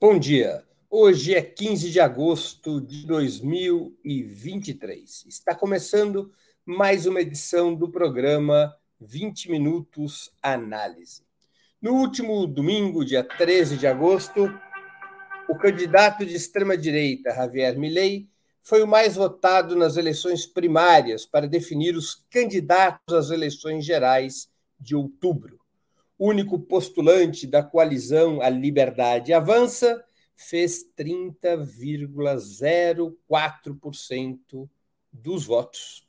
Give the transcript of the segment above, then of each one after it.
Bom dia. Hoje é 15 de agosto de 2023. Está começando mais uma edição do programa 20 Minutos Análise. No último domingo, dia 13 de agosto, o candidato de extrema-direita, Javier Milei, foi o mais votado nas eleições primárias para definir os candidatos às eleições gerais de outubro único postulante da coalizão A Liberdade Avança, fez 30,04% dos votos.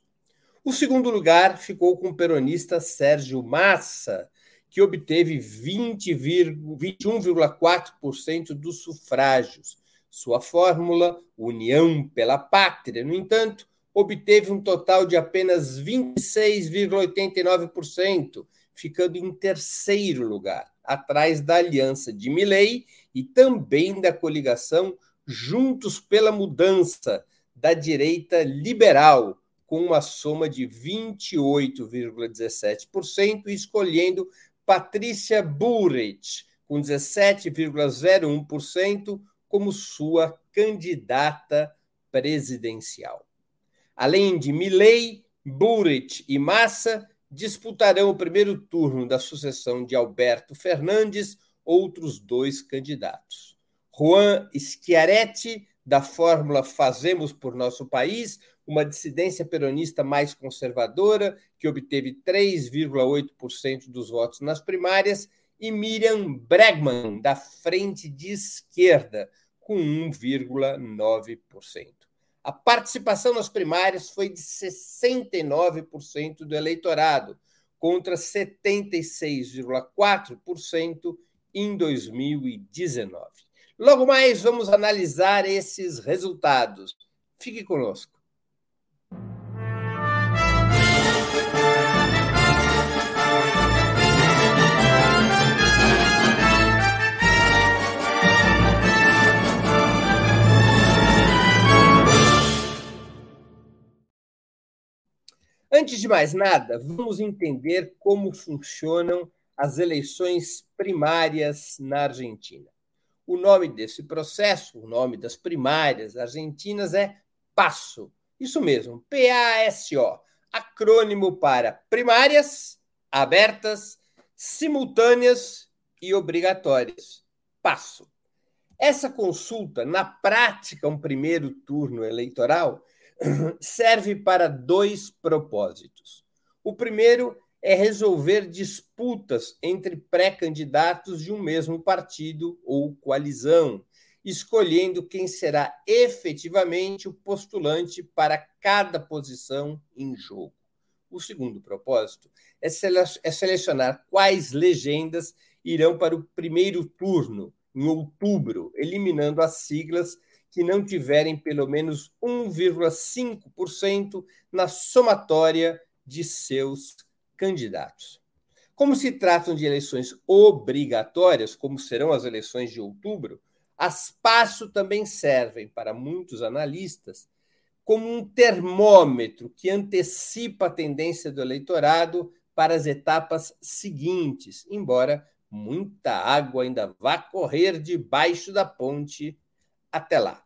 O segundo lugar ficou com o peronista Sérgio Massa, que obteve 21,4% dos sufrágios. Sua fórmula, União pela Pátria, no entanto, obteve um total de apenas 26,89%, ficando em terceiro lugar, atrás da aliança de Milley e também da coligação Juntos pela Mudança, da direita liberal, com uma soma de 28,17%, escolhendo Patrícia Burrich, com 17,01%, como sua candidata presidencial. Além de Milley, Burrich e Massa, disputarão o primeiro turno da sucessão de Alberto Fernandes outros dois candidatos. Juan Schiaretti, da fórmula Fazemos por Nosso País, uma dissidência peronista mais conservadora, que obteve 3,8% dos votos nas primárias, e Miriam Bregman, da Frente de Esquerda, com 1,9%. A participação nas primárias foi de 69% do eleitorado, contra 76,4% em 2019. Logo mais, vamos analisar esses resultados. Fique conosco. Antes de mais nada, vamos entender como funcionam as eleições primárias na Argentina. O nome desse processo, o nome das primárias argentinas é PASSO. Isso mesmo, P-A-S-O, acrônimo para primárias, abertas, simultâneas e obrigatórias. PASSO. Essa consulta, na prática, um primeiro turno eleitoral, serve para dois propósitos. O primeiro é resolver disputas entre pré-candidatos de um mesmo partido ou coalizão, escolhendo quem será efetivamente o postulante para cada posição em jogo. O segundo propósito é, é selecionar quais legendas irão para o primeiro turno, em outubro, eliminando as siglas que não tiverem pelo menos 1,5% na somatória de seus candidatos. Como se tratam de eleições obrigatórias, como serão as eleições de outubro, as PASSO também servem para muitos analistas como um termômetro que antecipa a tendência do eleitorado para as etapas seguintes, embora muita água ainda vá correr debaixo da ponte até lá.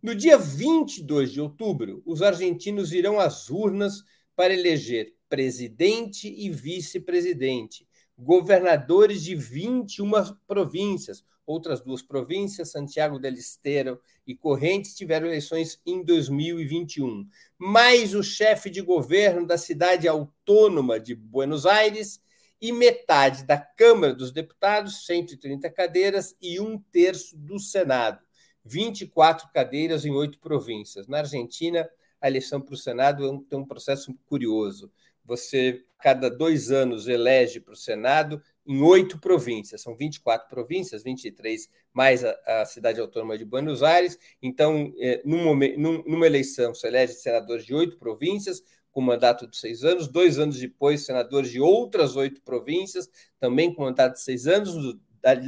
No dia 22 de outubro, os argentinos irão às urnas para eleger presidente e vice-presidente, governadores de 21 províncias. Outras duas províncias, Santiago del Estero e Correntes, tiveram eleições em 2021. Mais o chefe de governo da cidade autônoma de Buenos Aires e metade da Câmara dos Deputados, 130 cadeiras, e um terço do Senado. 24 cadeiras em oito províncias. Na Argentina, a eleição para o Senado é tem um processo curioso. Você, cada dois anos, elege para o Senado em oito províncias. São 24 províncias, 23 mais a, a cidade autônoma de Buenos Aires. Então, é, num num, numa eleição, se elege senadores de oito províncias, com mandato de seis anos. Dois anos depois, senadores de outras oito províncias, também com mandato de seis anos.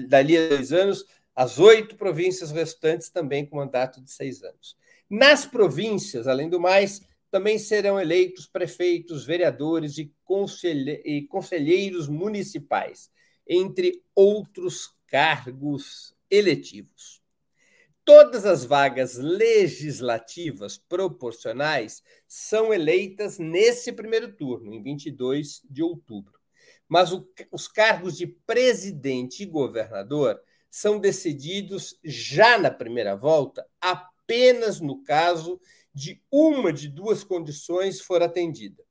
Dali a dois anos, as oito províncias restantes também com mandato de seis anos. Nas províncias, além do mais, também serão eleitos prefeitos, vereadores e, conselhe e conselheiros municipais, entre outros cargos eletivos. Todas as vagas legislativas proporcionais são eleitas nesse primeiro turno, em 22 de outubro. Mas o, os cargos de presidente e governador são decididos já na primeira volta, apenas no caso de uma de duas condições for atendida.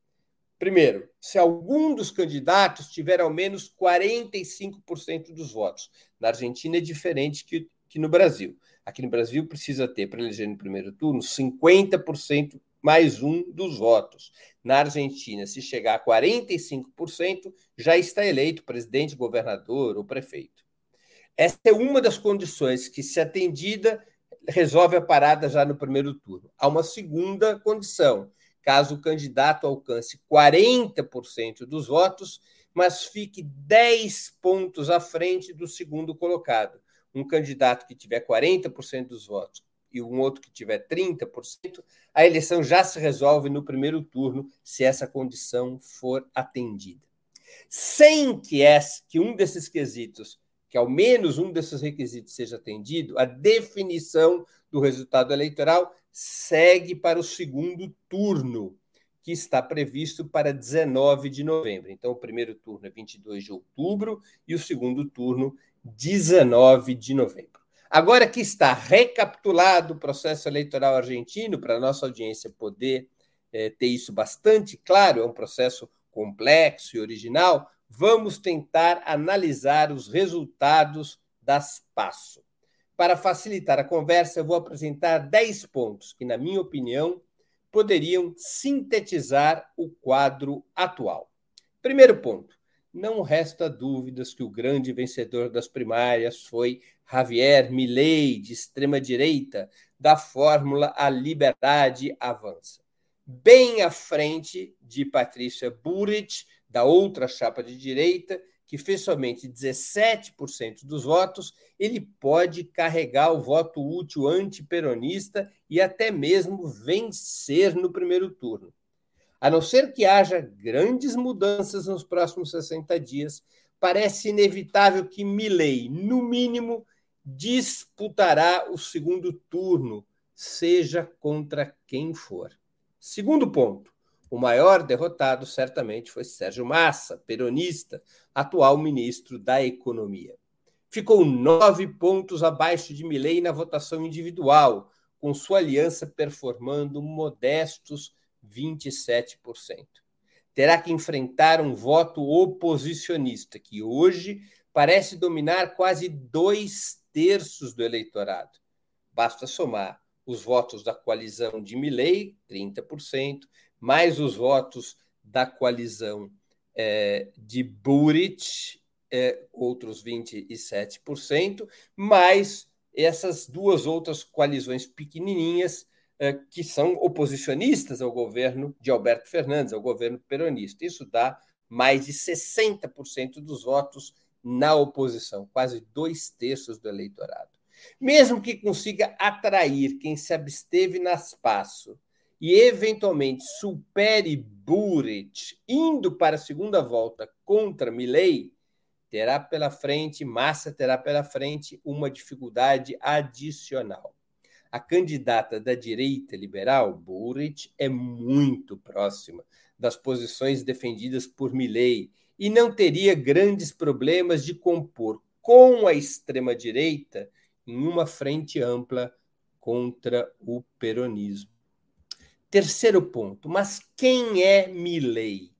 Primeiro, se algum dos candidatos tiver ao menos 45% dos votos. Na Argentina é diferente que, que no Brasil. Aqui no Brasil precisa ter, para eleger no primeiro turno, 50% mais um dos votos. Na Argentina, se chegar a 45%, já está eleito presidente, governador ou prefeito. Essa é uma das condições que, se atendida, resolve a parada já no primeiro turno. Há uma segunda condição, caso o candidato alcance 40% dos votos, mas fique 10 pontos à frente do segundo colocado um candidato que tiver 40% dos votos e um outro que tiver 30%, a eleição já se resolve no primeiro turno se essa condição for atendida. Sem que, esse, que um desses quesitos, que ao menos um desses requisitos seja atendido, a definição do resultado eleitoral segue para o segundo turno, que está previsto para 19 de novembro. Então, o primeiro turno é 22 de outubro e o segundo turno 19 de novembro. Agora que está recapitulado o processo eleitoral argentino, para a nossa audiência poder é, ter isso bastante claro, é um processo complexo e original, vamos tentar analisar os resultados das PASSO. Para facilitar a conversa, eu vou apresentar 10 pontos que, na minha opinião, poderiam sintetizar o quadro atual. Primeiro ponto: não resta dúvidas que o grande vencedor das primárias foi Javier Milei, de extrema-direita, da fórmula A Liberdade Avança. Bem à frente de Patrícia Burrich, da outra chapa de direita, que fez somente 17% dos votos, ele pode carregar o voto útil antiperonista e até mesmo vencer no primeiro turno. A não ser que haja grandes mudanças nos próximos 60 dias, parece inevitável que Milley, no mínimo, disputará o segundo turno, seja contra quem for. Segundo ponto, o maior derrotado certamente foi Sérgio Massa, peronista, atual ministro da Economia. Ficou nove pontos abaixo de Milley na votação individual, com sua aliança performando modestos 27%. Terá que enfrentar um voto oposicionista, que hoje parece dominar quase dois terços do eleitorado. Basta somar os votos da coalizão de Milley, 30%, mais os votos da coalizão é, de Buric, é, outros 27%, mais essas duas outras coalizões pequenininhas é, que são oposicionistas ao governo de Alberto Fernandes, ao governo peronista. Isso dá mais de 60% dos votos na oposição, quase dois terços do eleitorado. Mesmo que consiga atrair quem se absteve nas PASSO e eventualmente supere Buric, indo para a segunda volta contra Milley, terá pela frente, Massa terá pela frente uma dificuldade adicional. A candidata da direita liberal, Burrich, é muito próxima das posições defendidas por Milley e não teria grandes problemas de compor com a extrema-direita em uma frente ampla contra o peronismo. Terceiro ponto, mas quem é Milley?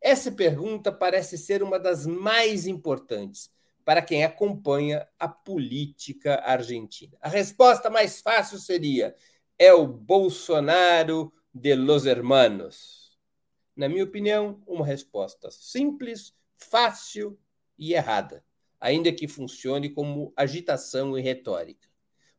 Essa pergunta parece ser uma das mais importantes, para quem acompanha a política argentina. A resposta mais fácil seria: é o Bolsonaro de los hermanos. Na minha opinião, uma resposta simples, fácil e errada, ainda que funcione como agitação e retórica.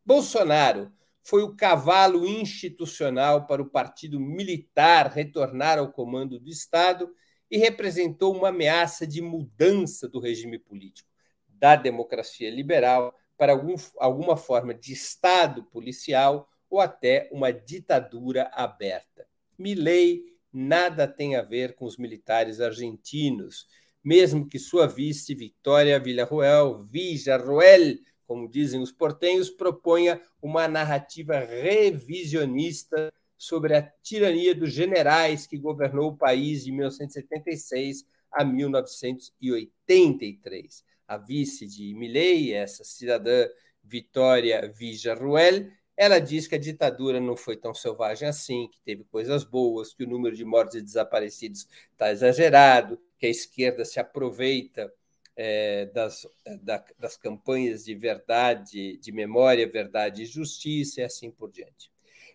Bolsonaro foi o cavalo institucional para o partido militar retornar ao comando do Estado e representou uma ameaça de mudança do regime político da democracia liberal para algum, alguma forma de Estado policial ou até uma ditadura aberta. Milley nada tem a ver com os militares argentinos, mesmo que sua vice Victoria Villarroel, Villarroel, como dizem os portenhos, proponha uma narrativa revisionista sobre a tirania dos generais que governou o país de 1976 a 1983. A vice de Milley, essa cidadã Vitória Villarruel, ela diz que a ditadura não foi tão selvagem assim, que teve coisas boas, que o número de mortos e desaparecidos está exagerado, que a esquerda se aproveita é, das, da, das campanhas de verdade, de memória, verdade e justiça, e assim por diante.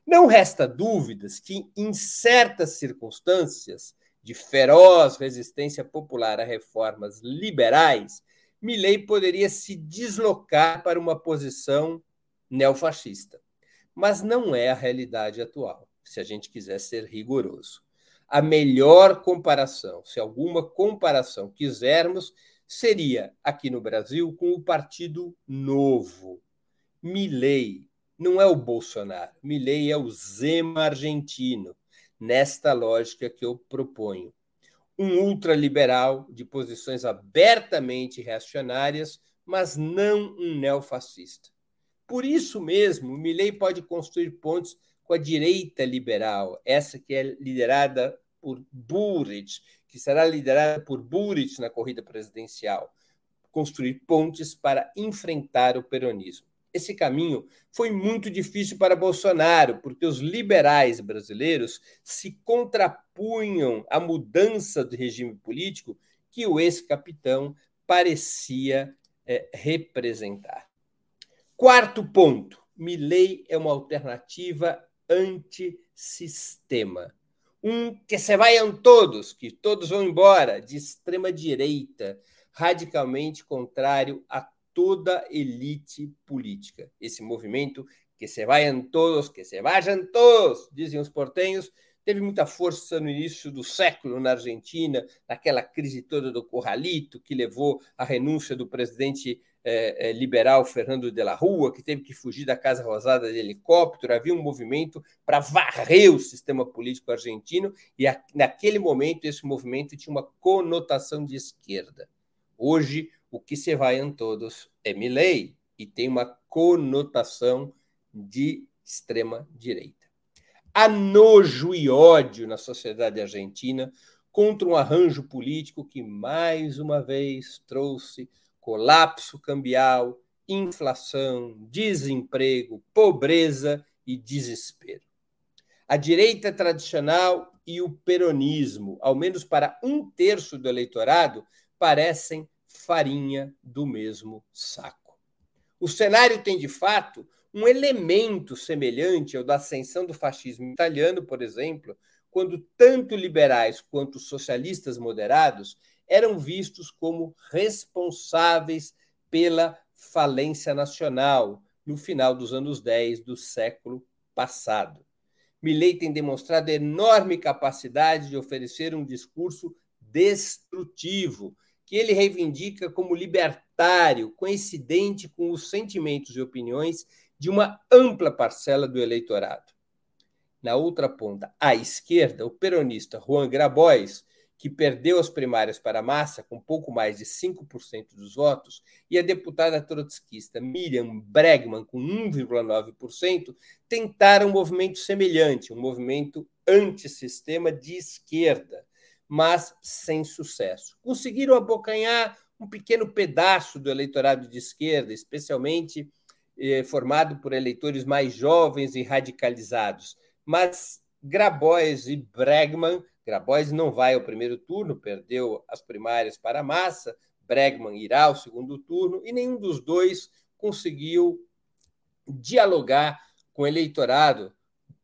Não resta dúvidas que, em certas circunstâncias de feroz resistência popular a reformas liberais, Milley poderia se deslocar para uma posição neofascista. Mas não é a realidade atual, se a gente quiser ser rigoroso. A melhor comparação, se alguma comparação quisermos, seria aqui no Brasil com o Partido Novo. Milley não é o Bolsonaro, Milley é o Zema argentino, nesta lógica que eu proponho. Um ultraliberal de posições abertamente reacionárias, mas não um neofascista. Por isso mesmo, Milley pode construir pontes com a direita liberal, essa que é liderada por Burrich, que será liderada por Burrich na corrida presidencial, construir pontes para enfrentar o peronismo. Esse caminho foi muito difícil para Bolsonaro, porque os liberais brasileiros se contrapunham à mudança do regime político que o ex-capitão parecia é, representar. Quarto ponto: Milley é uma alternativa antissistema. Um que se vaiam todos, que todos vão embora, de extrema direita, radicalmente contrário a toda elite política. Esse movimento, que se vayam todos, que se vayam todos, dizem os portenhos, teve muita força no início do século na Argentina, naquela crise toda do Corralito, que levou à renúncia do presidente eh, eh, liberal Fernando de la Rua, que teve que fugir da Casa Rosada de helicóptero. Havia um movimento para varrer o sistema político argentino, e a, naquele momento esse movimento tinha uma conotação de esquerda. Hoje, o que se vai em todos é Milley e tem uma conotação de extrema direita. Há nojo e ódio na sociedade argentina contra um arranjo político que mais uma vez trouxe colapso cambial, inflação, desemprego, pobreza e desespero. A direita tradicional e o peronismo, ao menos para um terço do eleitorado, parecem farinha do mesmo saco. O cenário tem, de fato, um elemento semelhante ao da ascensão do fascismo italiano, por exemplo, quando tanto liberais quanto socialistas moderados eram vistos como responsáveis pela falência nacional no final dos anos 10 do século passado. Milley tem demonstrado enorme capacidade de oferecer um discurso destrutivo, que ele reivindica como libertário, coincidente com os sentimentos e opiniões de uma ampla parcela do eleitorado. Na outra ponta, à esquerda, o peronista Juan Grabois, que perdeu as primárias para Massa com pouco mais de 5% dos votos, e a deputada trotskista Miriam Bregman, com 1,9%, tentaram um movimento semelhante, um movimento antissistema de esquerda, mas sem sucesso. Conseguiram abocanhar um pequeno pedaço do eleitorado de esquerda, especialmente eh, formado por eleitores mais jovens e radicalizados. Mas Grabois e Bregman, Grabois não vai ao primeiro turno, perdeu as primárias para a massa, Bregman irá ao segundo turno, e nenhum dos dois conseguiu dialogar com o eleitorado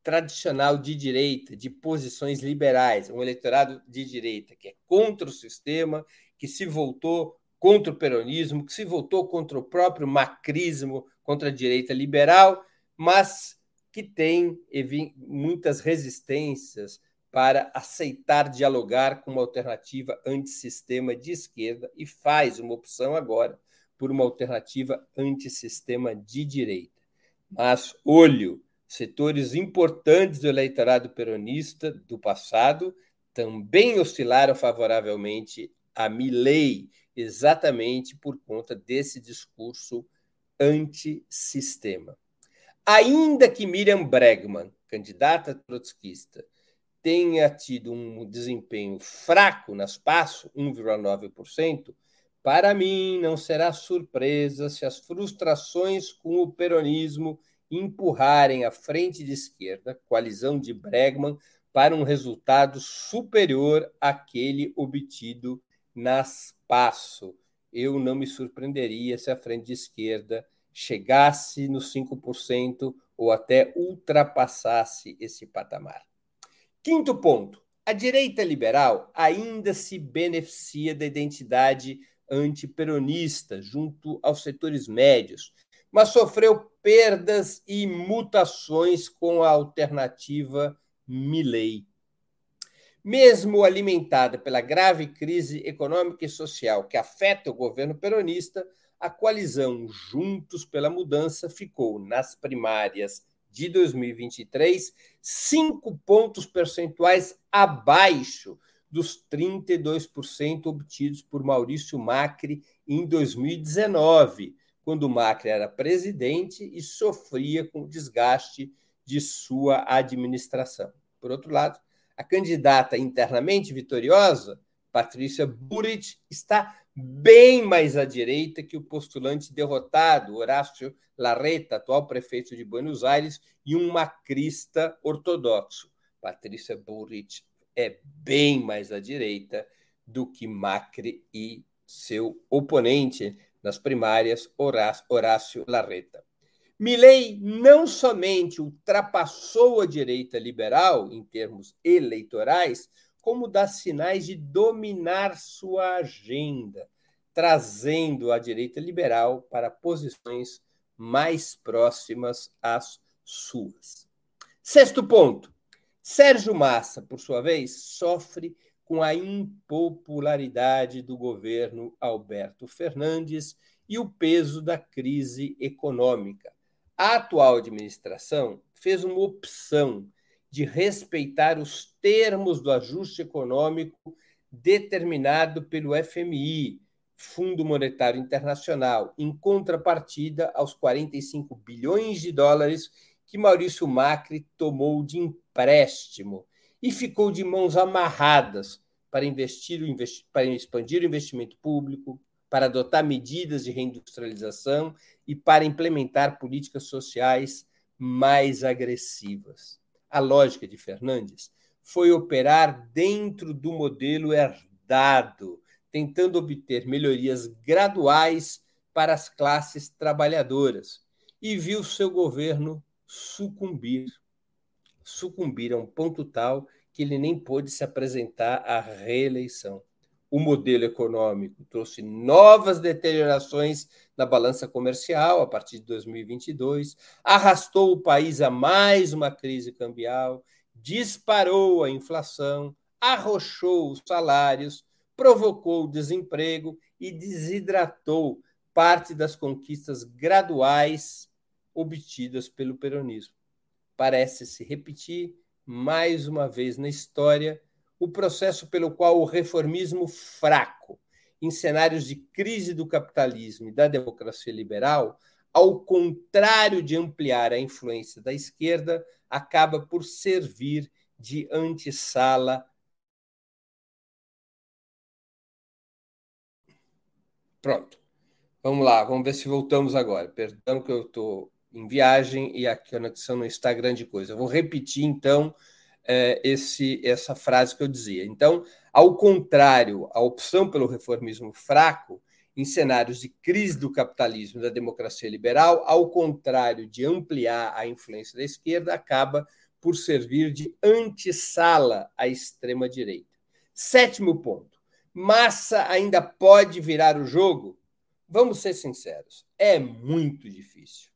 tradicional de direita, de posições liberais, um eleitorado de direita que é contra o sistema, que se voltou contra o peronismo, que se voltou contra o próprio macrismo, contra a direita liberal, mas que tem muitas resistências para aceitar dialogar com uma alternativa antissistema de esquerda e faz uma opção agora por uma alternativa antissistema de direita. Mas olho, setores importantes do eleitorado peronista do passado também oscilaram favoravelmente a Milley, exatamente por conta desse discurso antissistema. Ainda que Miriam Bregman, candidata trotskista, tenha tido um desempenho fraco nas PASSO, 1,9%, para mim não será surpresa se as frustrações com o peronismo empurrarem a frente de esquerda, coalizão de Bregman, para um resultado superior àquele obtido nas PASSO. Eu não me surpreenderia se a frente de esquerda chegasse nos 5% ou até ultrapassasse esse patamar. Quinto ponto: a direita liberal ainda se beneficia da identidade antiperonista junto aos setores médios, mas sofreu perdas e mutações com a alternativa Milley. Mesmo alimentada pela grave crise econômica e social que afeta o governo peronista, a coalizão Juntos pela Mudança ficou nas primárias de 2023 cinco pontos percentuais abaixo dos 32% obtidos por Maurício Macri em 2019, quando Macri era presidente e sofria com o desgaste de sua administração. Por outro lado, a candidata internamente vitoriosa, Patrícia Burit, está bem mais à direita que o postulante derrotado, Horácio Larreta, atual prefeito de Buenos Aires, e um macrista ortodoxo. Patrícia Burit é bem mais à direita do que Macri e seu oponente nas primárias, Horácio Larreta. Milley não somente ultrapassou a direita liberal em termos eleitorais, como dá sinais de dominar sua agenda, trazendo a direita liberal para posições mais próximas às suas. Sexto ponto. Sérgio Massa, por sua vez, sofre com a impopularidade do governo Alberto Fernandes e o peso da crise econômica. A atual administração fez uma opção de respeitar os termos do ajuste econômico determinado pelo FMI, Fundo Monetário Internacional, em contrapartida aos 45 bilhões de dólares que Maurício Macri tomou de empréstimo e ficou de mãos amarradas para investir para expandir o investimento público, para adotar medidas de reindustrialização e para implementar políticas sociais mais agressivas a lógica de Fernandes foi operar dentro do modelo herdado, tentando obter melhorias graduais para as classes trabalhadoras, e viu seu governo sucumbir. Sucumbir a um ponto tal que ele nem pôde se apresentar à reeleição. O modelo econômico trouxe novas deteriorações na balança comercial a partir de 2022, arrastou o país a mais uma crise cambial, disparou a inflação, arrochou os salários, provocou o desemprego e desidratou parte das conquistas graduais obtidas pelo peronismo. Parece se repetir mais uma vez na história o processo pelo qual o reformismo fraco em cenários de crise do capitalismo e da democracia liberal, ao contrário de ampliar a influência da esquerda, acaba por servir de antessala. Pronto. Vamos lá, vamos ver se voltamos agora. Perdão que eu estou em viagem e a conexão não está grande coisa. Eu vou repetir, então, é, esse, essa frase que eu dizia. Então, ao contrário, a opção pelo reformismo fraco, em cenários de crise do capitalismo e da democracia liberal, ao contrário de ampliar a influência da esquerda, acaba por servir de antessala à extrema-direita. Sétimo ponto. Massa ainda pode virar o jogo? Vamos ser sinceros, é muito difícil.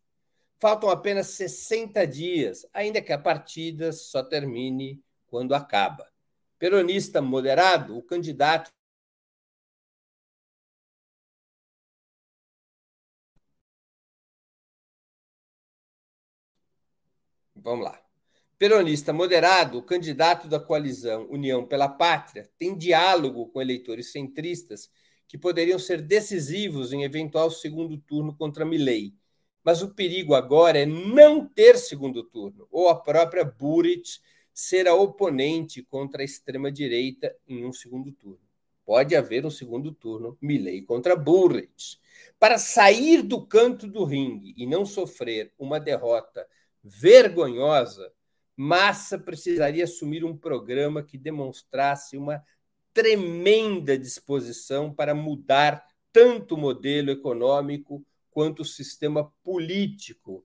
Faltam apenas 60 dias, ainda que a partida só termine quando acaba. Peronista moderado, o candidato Vamos lá. Peronista moderado, o candidato da coalizão União pela Pátria tem diálogo com eleitores centristas que poderiam ser decisivos em eventual segundo turno contra Milley mas o perigo agora é não ter segundo turno, ou a própria Burit ser a oponente contra a extrema-direita em um segundo turno. Pode haver um segundo turno, Milley contra Bullrich. Para sair do canto do ringue e não sofrer uma derrota vergonhosa, Massa precisaria assumir um programa que demonstrasse uma tremenda disposição para mudar tanto o modelo econômico quanto o sistema político,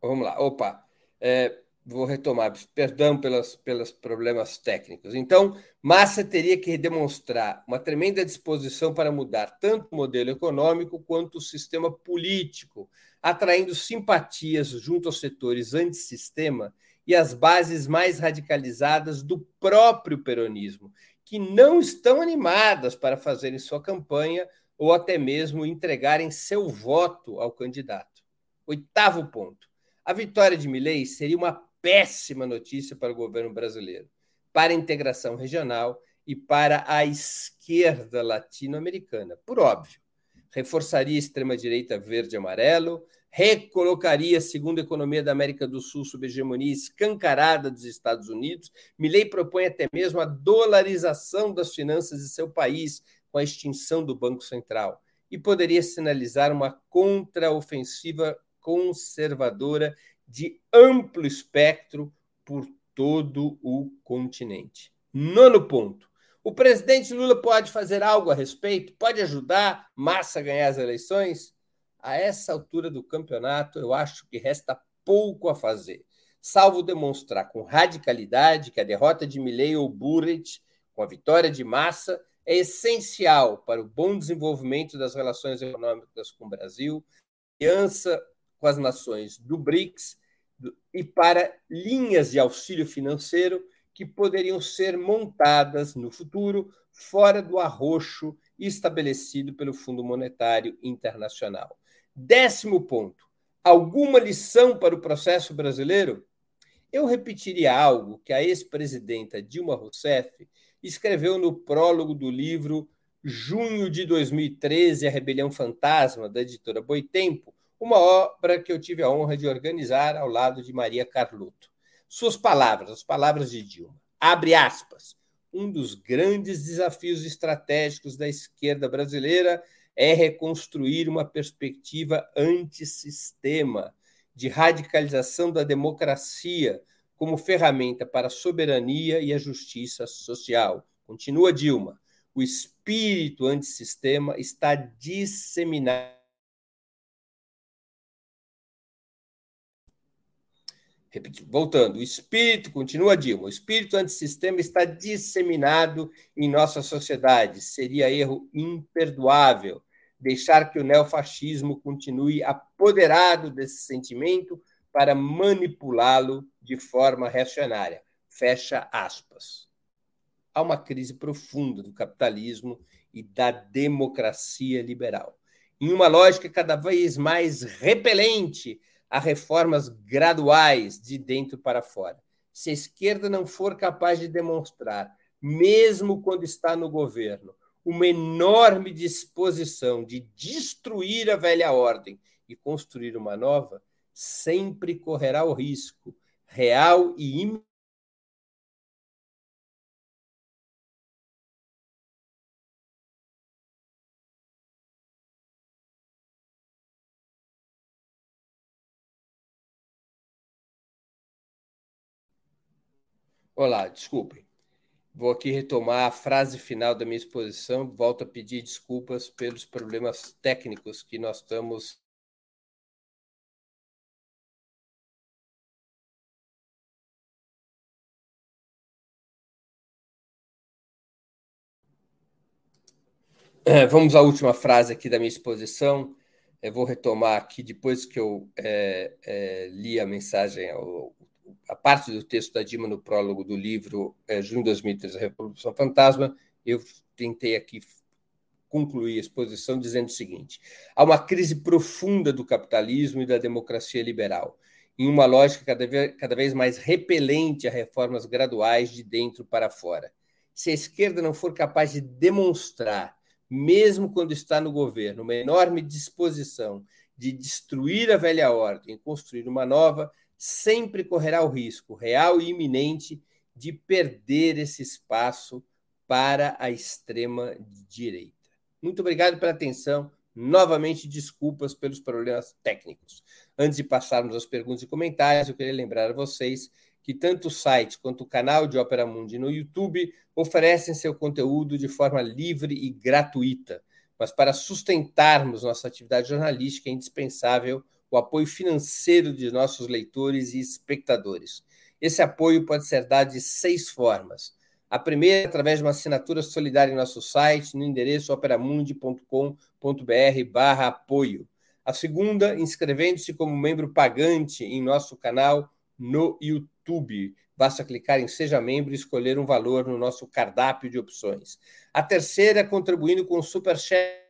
Vamos lá. Opa. É, vou retomar. Perdão pelos, pelos problemas técnicos. Então, Massa teria que demonstrar uma tremenda disposição para mudar tanto o modelo econômico quanto o sistema político, atraindo simpatias junto aos setores antissistema e às bases mais radicalizadas do próprio peronismo, que não estão animadas para fazerem sua campanha ou até mesmo entregarem seu voto ao candidato. Oitavo ponto a vitória de Milley seria uma péssima notícia para o governo brasileiro, para a integração regional e para a esquerda latino-americana, por óbvio. Reforçaria a extrema-direita verde-amarelo, recolocaria a segunda economia da América do Sul sob hegemonia escancarada dos Estados Unidos. Milley propõe até mesmo a dolarização das finanças de seu país com a extinção do Banco Central e poderia sinalizar uma contraofensiva conservadora de amplo espectro por todo o continente. Nono ponto. O presidente Lula pode fazer algo a respeito? Pode ajudar Massa a ganhar as eleições? A essa altura do campeonato, eu acho que resta pouco a fazer, salvo demonstrar com radicalidade que a derrota de Milley ou Burrich, com a vitória de Massa, é essencial para o bom desenvolvimento das relações econômicas com o Brasil, aliança com as nações do BRICS e para linhas de auxílio financeiro que poderiam ser montadas no futuro fora do arroxo estabelecido pelo Fundo Monetário Internacional. Décimo ponto: alguma lição para o processo brasileiro? Eu repetiria algo que a ex-presidenta Dilma Rousseff escreveu no prólogo do livro Junho de 2013, A Rebelião Fantasma, da editora Boitempo, uma obra que eu tive a honra de organizar ao lado de Maria Carlotto. Suas palavras, as palavras de Dilma. Abre aspas. Um dos grandes desafios estratégicos da esquerda brasileira é reconstruir uma perspectiva antissistema, de radicalização da democracia como ferramenta para a soberania e a justiça social. Continua Dilma. O espírito antissistema está disseminado Voltando, o espírito, continua Dilma, o espírito antissistema está disseminado em nossa sociedade. Seria erro imperdoável deixar que o neofascismo continue apoderado desse sentimento para manipulá-lo de forma reacionária. Fecha aspas. Há uma crise profunda do capitalismo e da democracia liberal. Em uma lógica cada vez mais repelente a reformas graduais de dentro para fora. Se a esquerda não for capaz de demonstrar, mesmo quando está no governo, uma enorme disposição de destruir a velha ordem e construir uma nova, sempre correrá o risco real e Olá, desculpem. Vou aqui retomar a frase final da minha exposição. Volto a pedir desculpas pelos problemas técnicos que nós estamos é, Vamos à última frase aqui da minha exposição. Eu vou retomar aqui, depois que eu é, é, li a mensagem, ao, a parte do texto da Dilma no prólogo do livro é, Junho de 2013, a Revolução Fantasma, eu tentei aqui concluir a exposição dizendo o seguinte: há uma crise profunda do capitalismo e da democracia liberal, em uma lógica cada vez, cada vez mais repelente a reformas graduais de dentro para fora. Se a esquerda não for capaz de demonstrar, mesmo quando está no governo, uma enorme disposição de destruir a velha ordem e construir uma nova, sempre correrá o risco real e iminente de perder esse espaço para a extrema direita. Muito obrigado pela atenção. Novamente, desculpas pelos problemas técnicos. Antes de passarmos às perguntas e comentários, eu queria lembrar a vocês que tanto o site quanto o canal de Opera Mundi no YouTube oferecem seu conteúdo de forma livre e gratuita. Mas para sustentarmos nossa atividade jornalística é indispensável o apoio financeiro de nossos leitores e espectadores. Esse apoio pode ser dado de seis formas. A primeira, através de uma assinatura solidária em nosso site, no endereço operamundi.com.br apoio. A segunda, inscrevendo-se como membro pagante em nosso canal no YouTube. Basta clicar em Seja Membro e escolher um valor no nosso cardápio de opções. A terceira, contribuindo com o Superchat.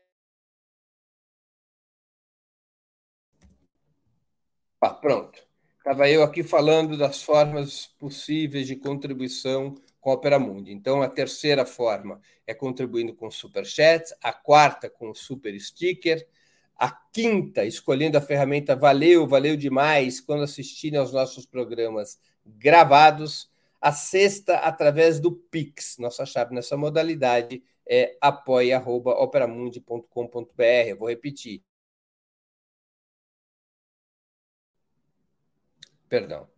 Ah, pronto. Estava eu aqui falando das formas possíveis de contribuição com a Opera Mundi. Então, a terceira forma é contribuindo com o Super Chat, a quarta com Super Sticker, a quinta escolhendo a ferramenta Valeu, valeu demais quando assistirem aos nossos programas gravados, a sexta através do Pix. Nossa chave nessa modalidade é apoia@operamundi.com.br. Vou repetir. Perdão.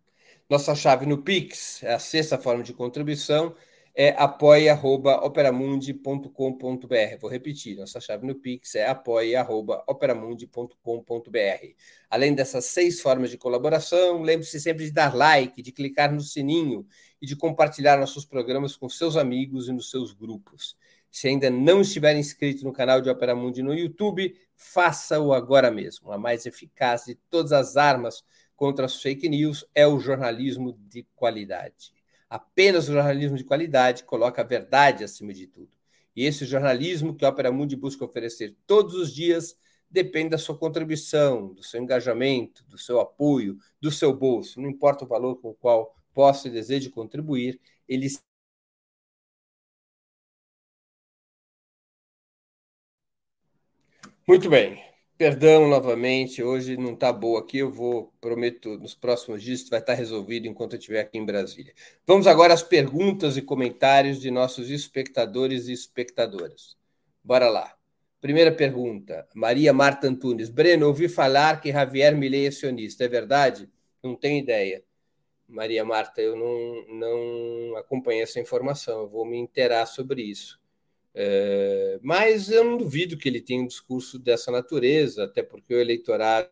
Nossa chave no Pix, é a sexta forma de contribuição, é apoia.operamundi.com.br. Vou repetir, nossa chave no Pix é apoia.operamundi.com.br. Além dessas seis formas de colaboração, lembre-se sempre de dar like, de clicar no sininho e de compartilhar nossos programas com seus amigos e nos seus grupos. Se ainda não estiver inscrito no canal de Opera Mundi no YouTube, faça-o agora mesmo. A mais eficaz de todas as armas contra as fake news é o jornalismo de qualidade. Apenas o jornalismo de qualidade coloca a verdade acima de tudo. E esse jornalismo que a Opera Mundi busca oferecer todos os dias depende da sua contribuição, do seu engajamento, do seu apoio, do seu bolso. Não importa o valor com o qual possa e deseje contribuir, ele Muito bem. Perdão novamente, hoje não está boa aqui. Eu vou, prometo, nos próximos dias vai estar resolvido enquanto eu estiver aqui em Brasília. Vamos agora às perguntas e comentários de nossos espectadores e espectadoras. Bora lá. Primeira pergunta, Maria Marta Antunes. Breno, ouvi falar que Javier Milei é sionista. É verdade? Não tenho ideia. Maria Marta, eu não, não acompanhei essa informação. Eu vou me inteirar sobre isso. É, mas eu não duvido que ele tenha um discurso dessa natureza, até porque o eleitorado.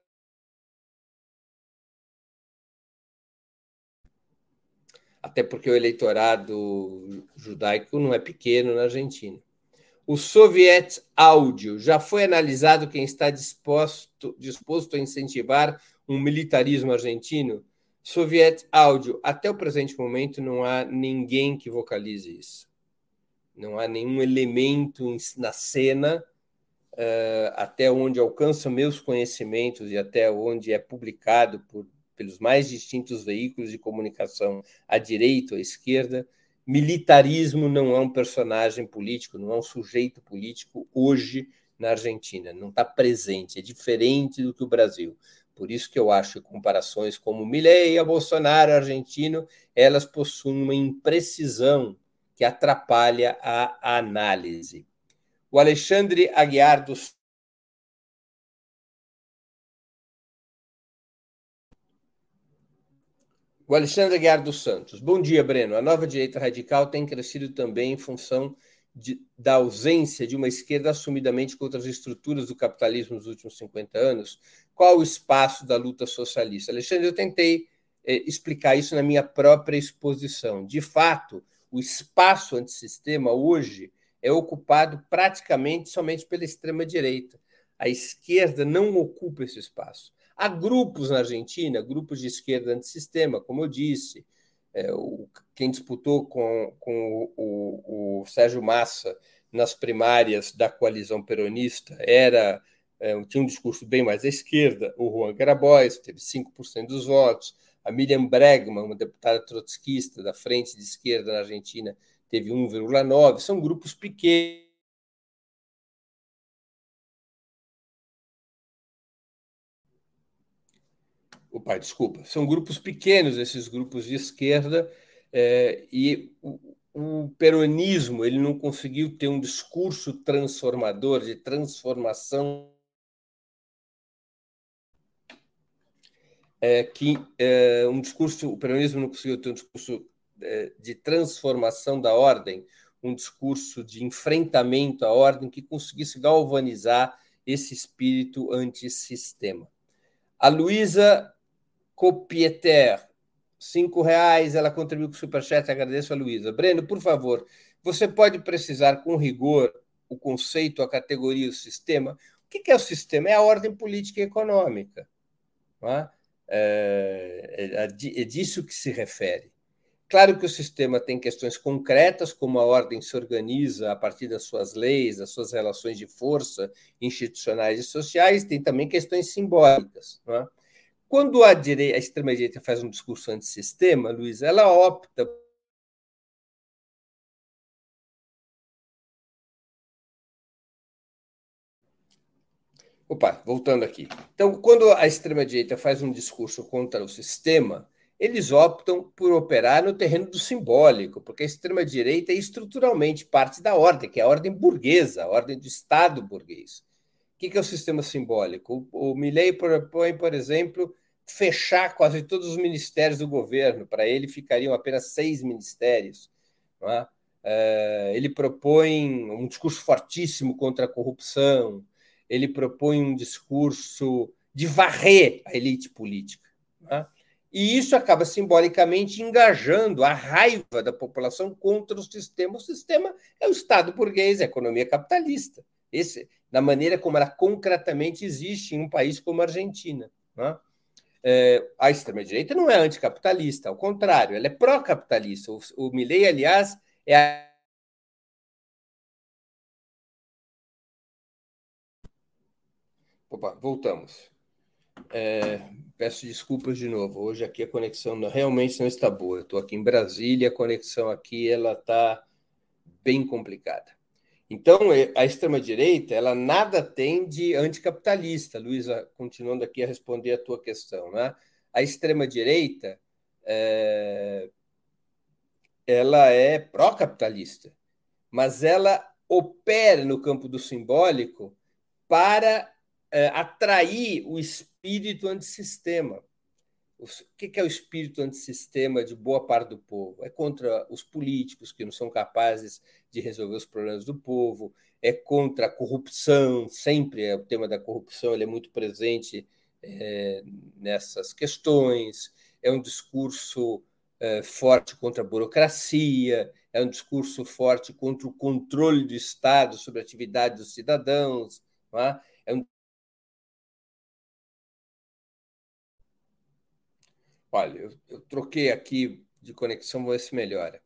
Até porque o eleitorado judaico não é pequeno na Argentina. O Soviet Áudio já foi analisado quem está disposto, disposto a incentivar um militarismo argentino? Soviet Áudio, até o presente momento não há ninguém que vocalize isso não há nenhum elemento na cena, uh, até onde alcançam meus conhecimentos e até onde é publicado por, pelos mais distintos veículos de comunicação, à direita ou à esquerda, militarismo não é um personagem político, não é um sujeito político hoje na Argentina, não está presente, é diferente do que o Brasil. Por isso que eu acho que comparações como Milei a Bolsonaro argentino, elas possuem uma imprecisão que atrapalha a análise. O Alexandre Aguiar dos O Alexandre Aguiar dos Santos. Bom dia, Breno. A nova direita radical tem crescido também em função de, da ausência de uma esquerda assumidamente contra as estruturas do capitalismo nos últimos 50 anos. Qual o espaço da luta socialista? Alexandre, eu tentei eh, explicar isso na minha própria exposição. De fato, o espaço antissistema hoje é ocupado praticamente somente pela extrema-direita. A esquerda não ocupa esse espaço. Há grupos na Argentina, grupos de esquerda antissistema, como eu disse. É, o, quem disputou com, com o, o, o Sérgio Massa nas primárias da coalizão peronista era é, tinha um discurso bem mais à esquerda, o Juan Grabois teve 5% dos votos, a Miriam Bregman, uma deputada trotskista da frente de esquerda na Argentina, teve 1,9%, são grupos pequenos. Opa, desculpa, são grupos pequenos esses grupos de esquerda, é, e o, o peronismo ele não conseguiu ter um discurso transformador, de transformação é, que é, um discurso, o peronismo não conseguiu ter um discurso é, de transformação da ordem, um discurso de enfrentamento à ordem que conseguisse galvanizar esse espírito antissistema. A Luísa Copieter, cinco reais, ela contribuiu com o Superchat, agradeço a Luísa. Breno, por favor, você pode precisar com rigor o conceito, a categoria, o sistema? O que é o sistema? É a ordem política e econômica. Não é? É, é, é disso que se refere. Claro que o sistema tem questões concretas, como a ordem se organiza a partir das suas leis, das suas relações de força institucionais e sociais, tem também questões simbólicas. É? Quando a, direita, a extrema-direita faz um discurso antissistema, Luiz, ela opta Opa, voltando aqui. Então, quando a extrema-direita faz um discurso contra o sistema, eles optam por operar no terreno do simbólico, porque a extrema-direita é estruturalmente parte da ordem, que é a ordem burguesa, a ordem do Estado burguês. O que é o sistema simbólico? O Milley propõe, por exemplo, fechar quase todos os ministérios do governo. Para ele, ficariam apenas seis ministérios. É? Eh, ele propõe um discurso fortíssimo contra a corrupção, ele propõe um discurso de varrer a elite política. Né? E isso acaba simbolicamente engajando a raiva da população contra o sistema. O sistema é o Estado burguês, a economia capitalista. Esse, na maneira como ela concretamente existe em um país como a Argentina. Né? É, a extrema-direita não é anticapitalista, ao contrário, ela é pró-capitalista. O, o Milley, aliás, é a Opa, voltamos. É, peço desculpas de novo. Hoje aqui a conexão realmente não está boa. Estou aqui em Brasília, a conexão aqui ela está bem complicada. Então, é, a extrema-direita, ela nada tem de anticapitalista. Luísa, continuando aqui a responder a tua questão. Né? A extrema-direita, é, ela é pró-capitalista, mas ela opera no campo do simbólico para é, atrair o espírito antissistema. O que é o espírito antissistema de boa parte do povo? É contra os políticos que não são capazes de resolver os problemas do povo, é contra a corrupção, sempre é o tema da corrupção ele é muito presente é, nessas questões, é um discurso é, forte contra a burocracia, é um discurso forte contra o controle do Estado sobre a atividade dos cidadãos, é? é um Olha, eu, eu troquei aqui de conexão, vou ver se melhora.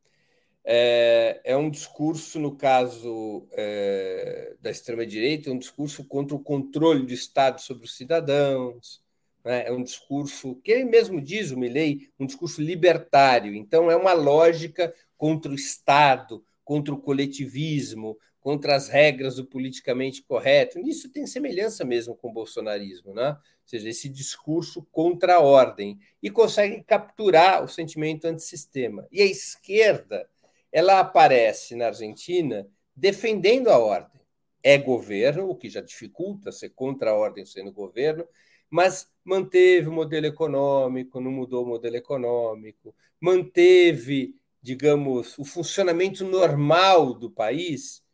É, é um discurso, no caso é, da extrema-direita, é um discurso contra o controle do Estado sobre os cidadãos, né? é um discurso, que ele mesmo diz, o Milley, um discurso libertário. Então, é uma lógica contra o Estado, contra o coletivismo, contra as regras do politicamente correto. Isso tem semelhança mesmo com o bolsonarismo, né? ou seja, esse discurso contra a ordem, e consegue capturar o sentimento antissistema. E a esquerda, ela aparece na Argentina defendendo a ordem. É governo, o que já dificulta ser contra a ordem sendo governo, mas manteve o modelo econômico, não mudou o modelo econômico, manteve, digamos, o funcionamento normal do país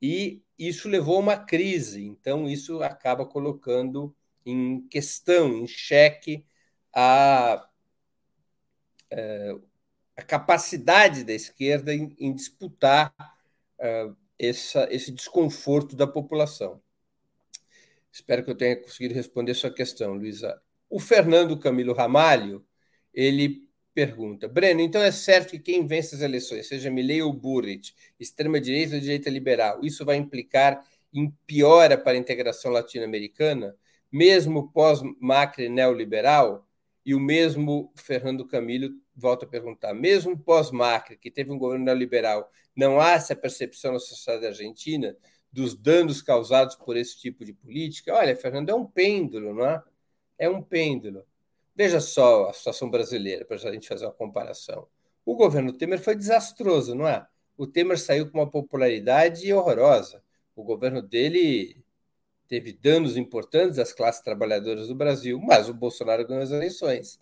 e isso levou a uma crise. Então, isso acaba colocando em questão, em xeque, a, é, a capacidade da esquerda em, em disputar uh, essa, esse desconforto da população. Espero que eu tenha conseguido responder sua questão, Luísa. O Fernando Camilo Ramalho, ele pergunta. Breno, então é certo que quem vence as eleições, seja Milley ou Burrit, extrema-direita ou direita liberal, isso vai implicar em piora para a integração latino-americana, mesmo pós-Macri neoliberal? E o mesmo Fernando Camilo volta a perguntar, mesmo pós-Macri, que teve um governo neoliberal, não há essa percepção na sociedade argentina dos danos causados por esse tipo de política? Olha, Fernando, é um pêndulo, não é? É um pêndulo. Veja só a situação brasileira, para a gente fazer uma comparação. O governo Temer foi desastroso, não é? O Temer saiu com uma popularidade horrorosa. O governo dele teve danos importantes às classes trabalhadoras do Brasil, mas o Bolsonaro ganhou as eleições.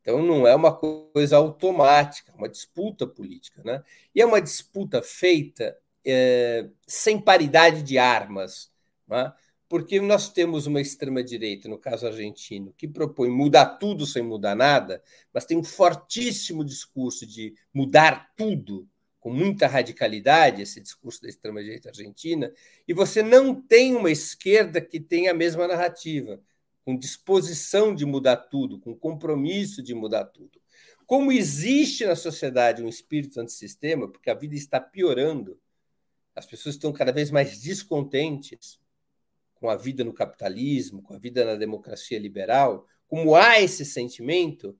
Então não é uma coisa automática, é uma disputa política, né? E é uma disputa feita é, sem paridade de armas, né? Porque nós temos uma extrema-direita, no caso argentino, que propõe mudar tudo sem mudar nada, mas tem um fortíssimo discurso de mudar tudo, com muita radicalidade, esse discurso da extrema-direita argentina, e você não tem uma esquerda que tenha a mesma narrativa, com disposição de mudar tudo, com compromisso de mudar tudo. Como existe na sociedade um espírito antissistema, porque a vida está piorando, as pessoas estão cada vez mais descontentes com a vida no capitalismo, com a vida na democracia liberal, como há esse sentimento,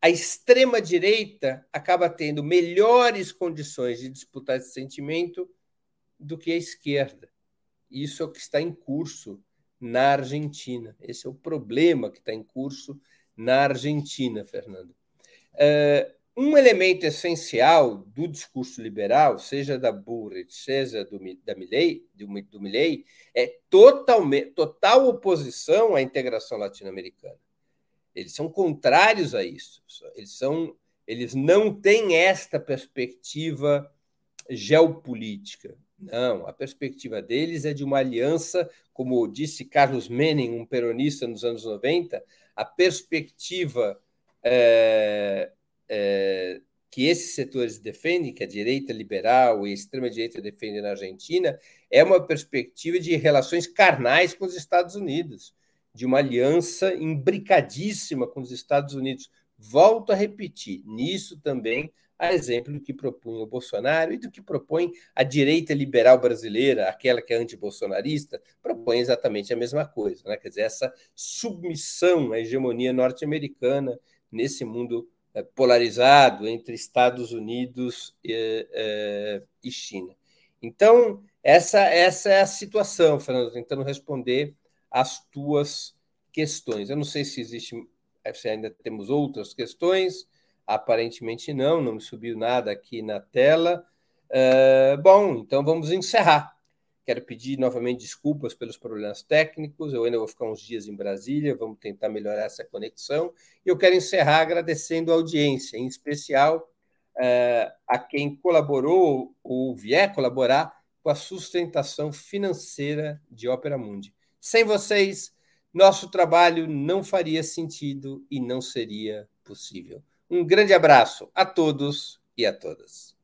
a extrema-direita acaba tendo melhores condições de disputar esse sentimento do que a esquerda. Isso é o que está em curso na Argentina. Esse é o problema que está em curso na Argentina, Fernando. Uh, um elemento essencial do discurso liberal, seja da Burrit, seja do, da Milley, do, do Milley, é totalmente, total oposição à integração latino-americana. Eles são contrários a isso. Eles, são, eles não têm esta perspectiva geopolítica. Não, a perspectiva deles é de uma aliança, como disse Carlos Menem, um peronista nos anos 90, a perspectiva é, é, que esses setores defendem, que a direita liberal e a extrema-direita defendem na Argentina, é uma perspectiva de relações carnais com os Estados Unidos, de uma aliança imbricadíssima com os Estados Unidos. Volto a repetir, nisso também a exemplo do que propunha o Bolsonaro e do que propõe a direita liberal brasileira, aquela que é antibolsonarista, propõe exatamente a mesma coisa, né? quer dizer, essa submissão à hegemonia norte-americana nesse mundo polarizado entre Estados Unidos e, é, e China. Então, essa, essa é a situação, Fernando, tentando responder às tuas questões. Eu não sei se existe, se ainda temos outras questões, Aparentemente não, não me subiu nada aqui na tela. Uh, bom, então vamos encerrar. Quero pedir novamente desculpas pelos problemas técnicos. Eu ainda vou ficar uns dias em Brasília, vamos tentar melhorar essa conexão. E eu quero encerrar agradecendo a audiência, em especial uh, a quem colaborou ou vier colaborar com a sustentação financeira de Ópera Mundi. Sem vocês, nosso trabalho não faria sentido e não seria possível. Um grande abraço a todos e a todas.